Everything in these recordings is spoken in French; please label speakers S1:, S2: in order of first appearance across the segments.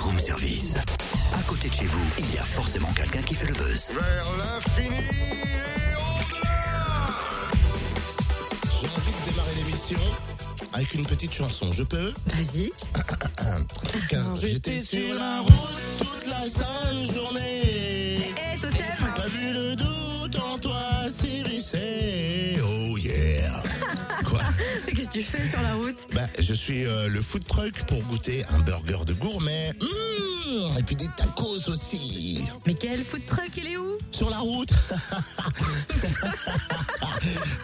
S1: room service. À côté de chez vous, il y a forcément quelqu'un qui fait le buzz.
S2: Vers l'infini et au-delà
S3: J'ai envie de démarrer l'émission avec une petite chanson. Je peux
S4: Vas-y.
S3: Car j'étais sur la route toute la sainte journée.
S4: Eh, totem
S3: Pas vu le doute en toi s'érisser. Oh yeah.
S4: Qu'est-ce que tu fais sur la route?
S3: Bah, je suis euh, le food truck pour goûter un burger de gourmet. Mmh, et puis des tacos aussi.
S4: Mais quel food truck, il est où?
S3: Sur la route.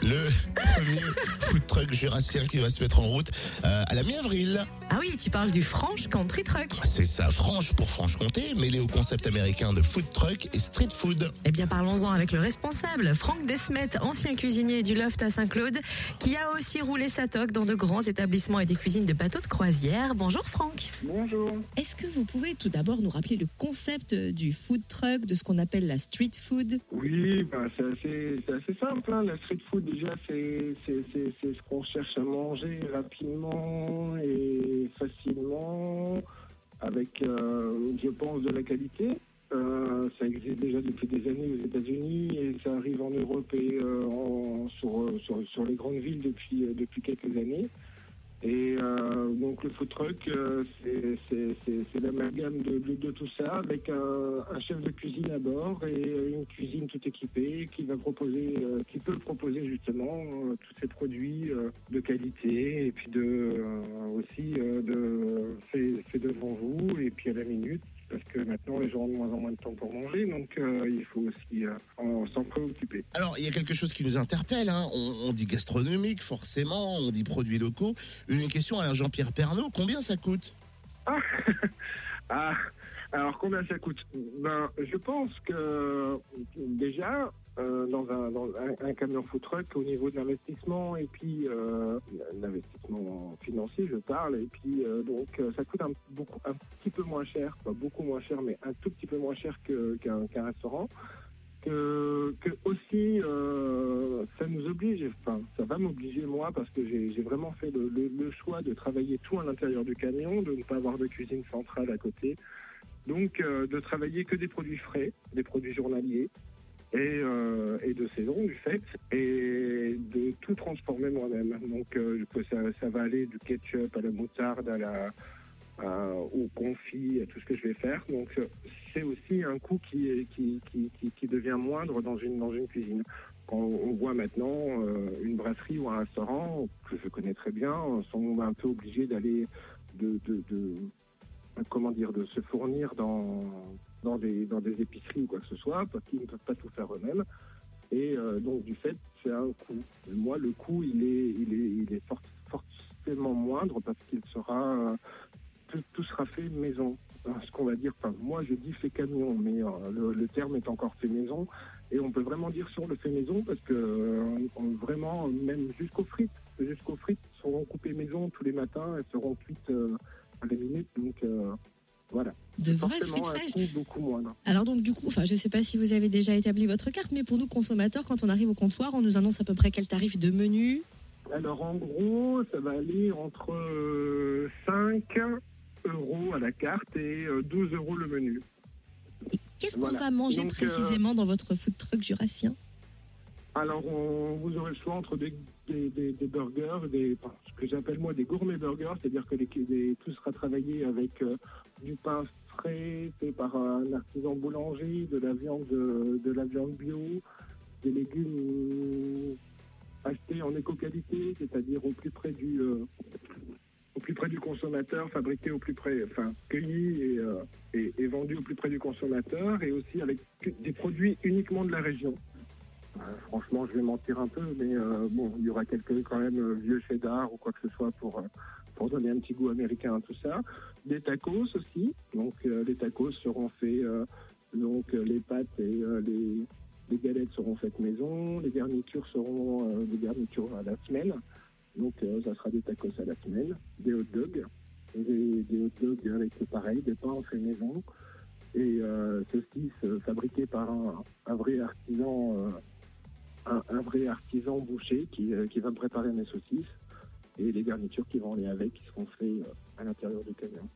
S3: le premier food truck jurassien qui va se mettre en route euh, à la mi-avril.
S4: Ah oui, tu parles du Franche Country Truck.
S3: C'est ça, Franche pour Franche-Comté, mêlé au concept américain de food truck et street food.
S4: Eh bien, parlons-en avec le responsable, Franck Desmet, ancien cuisinier du Loft à Saint-Claude, qui a aussi roulé sa toque dans de grands établissements et des cuisines de bateaux de croisière. Bonjour Franck.
S5: Bonjour.
S4: Est-ce que vous pouvez tout d'abord nous rappeler le concept du food truck, de ce qu'on appelle la street food?
S5: Oui, bah, c'est assez, c'est assez simple. hein. La street food, déjà, c'est c'est- c'est- c'est ce qu'on cherche à manger rapidement et facilement, avec, euh, je pense, de la qualité. Euh, ça existe déjà depuis des années aux États-Unis et ça arrive en Europe et euh, en- sur, sur, les grandes villes depuis, depuis quelques années. Et donc le food truck, c'est- l'amalgame de, de, tout ça avec un, un chef de cuisine à bord et une cuisine tout équipée qui va proposer, qui peut proposer justement tous ces produits de qualité et puis de aussi à la minute parce que maintenant les gens ont de moins en moins de temps pour manger donc euh, il faut aussi euh, en- s'en préoccuper.
S3: Alors, il y a quelque chose qui nous interpelle. hein. On, on dit gastronomique, forcément, on dit produits locaux. Une question à Jean-Pierre Pernaud, combien ça coûte?
S5: Ah, alors combien ça coûte? Ben, je pense que déjà euh, dans, un, camion food truck au niveau de l'investissement et puis euh, l'investissement financier, je parle, et puis euh, donc ça coûte un, beaucoup, un petit peu moins cher, pas beaucoup moins cher, mais un tout petit peu moins cher qu'un restaurant. Que, aussi ça nous oblige, enfin ça va m'obliger moi parce que j'ai vraiment fait le choix de travailler tout à l'intérieur du camion, de ne pas avoir de cuisine centrale à côté, donc euh, de travailler que des produits frais, des produits journaliers et, euh, et de saison du fait, et de tout transformer moi-même. Donc euh, ça, va aller du ketchup à la moutarde, à la, au confit, à tout ce que je vais faire. Donc c'est aussi un coût qui, qui, qui, qui, devient moindre dans une, dans une cuisine. Quand on voit maintenant une brasserie ou un restaurant que je connais très bien, sont un peu obligés d'aller de, de- comment dire de se fournir dans dans des dans des épiceries ou quoi que ce soit parce qu'ils ne peuvent pas tout faire eux-mêmes et euh, donc du fait c'est un coût. Moi le coût il est il est il est forcément moindre parce qu'il sera tout, sera fait maison. Euh, Ce qu'on va dire, enfin moi je dis fait camion, mais euh, le, terme est encore fait maison et on peut vraiment dire sur le fait maison parce que euh, vraiment même jusqu'aux frites, jusqu'aux frites seront coupées maison tous les matins, elles seront cuites euh, à la minute donc euh, voilà.
S4: De
S5: un
S4: fraîches
S5: coût beaucoup moindre.
S4: Alors donc du coup, enfin je sais pas si vous avez déjà établi votre carte, mais pour nous consommateurs, quand on arrive au comptoir, on nous annonce à peu près quel tarif de menu.
S5: Alors en gros, ça va aller entre euh, 5 euros à la carte et euh, 12 euros le menu.
S4: Qu'est-ce qu'on
S5: Voilà.
S4: va manger
S5: Donc, euh,
S4: précisément dans votre food truck jurassien?
S5: Alors on- vous aurez le choix entre des, des, burgers, des, ce que j'appelle moi des gourmet burgers, c'est-à-dire que les, tout sera travaillé avec euh, du pain frais fait par un artisan boulanger, de la viande, de, de la viande bio, des légumes achetés en éco-qualité, c'est-à-dire au plus près du euh, au plus près du consommateur, fabriqués au plus près, enfin cueillis et, euh, et vendus au plus près du consommateur, et aussi avec des produits uniquement de la région. Euh, franchement, je vais mentir un peu, mais euh, bon, il y aura quelques quand même euh, vieux cheddar ou quoi que ce soit pour pour donner un petit goût américain à tout ça. Des tacos aussi, donc les tacos seront faits, donc les pâtes et les galettes seront faites maison, les garnitures seront des garnitures à la semaine. Donc ça sera des tacos à la semaine, des hot dogs, des, hot dogs avec pareil, des pains faits maison et euh, euh, fabriquées par un, vrai artisan, un, un vrai artisan boucher qui, euh, qui va me préparer mes saucisses et les garnitures qui vont aller avec, qui seront faites euh, à l'intérieur du camion.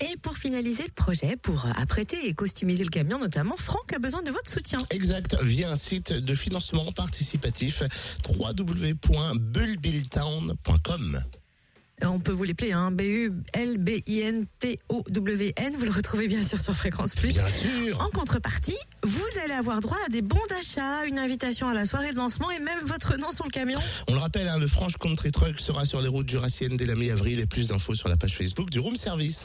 S4: Et pour finaliser le projet, pour apprêter et customiser le camion notamment, Franck a besoin de votre soutien.
S3: Exact, via un site de financement participatif www.bullbilltown.com.
S4: On peut vous l'appeler, hein, B-U-L-B-I-N-T-O-W-N. Vous le retrouvez bien sûr sur Fréquence Plus.
S3: Bien sûr.
S4: En contrepartie, vous allez avoir droit à des bons d'achat, une invitation à la soirée de lancement et même votre nom sur le camion.
S3: On le rappelle, hein, le Franche Country Truck sera sur les routes jurassiennes dès la mi-avril et plus d'infos sur la page Facebook du Room Service.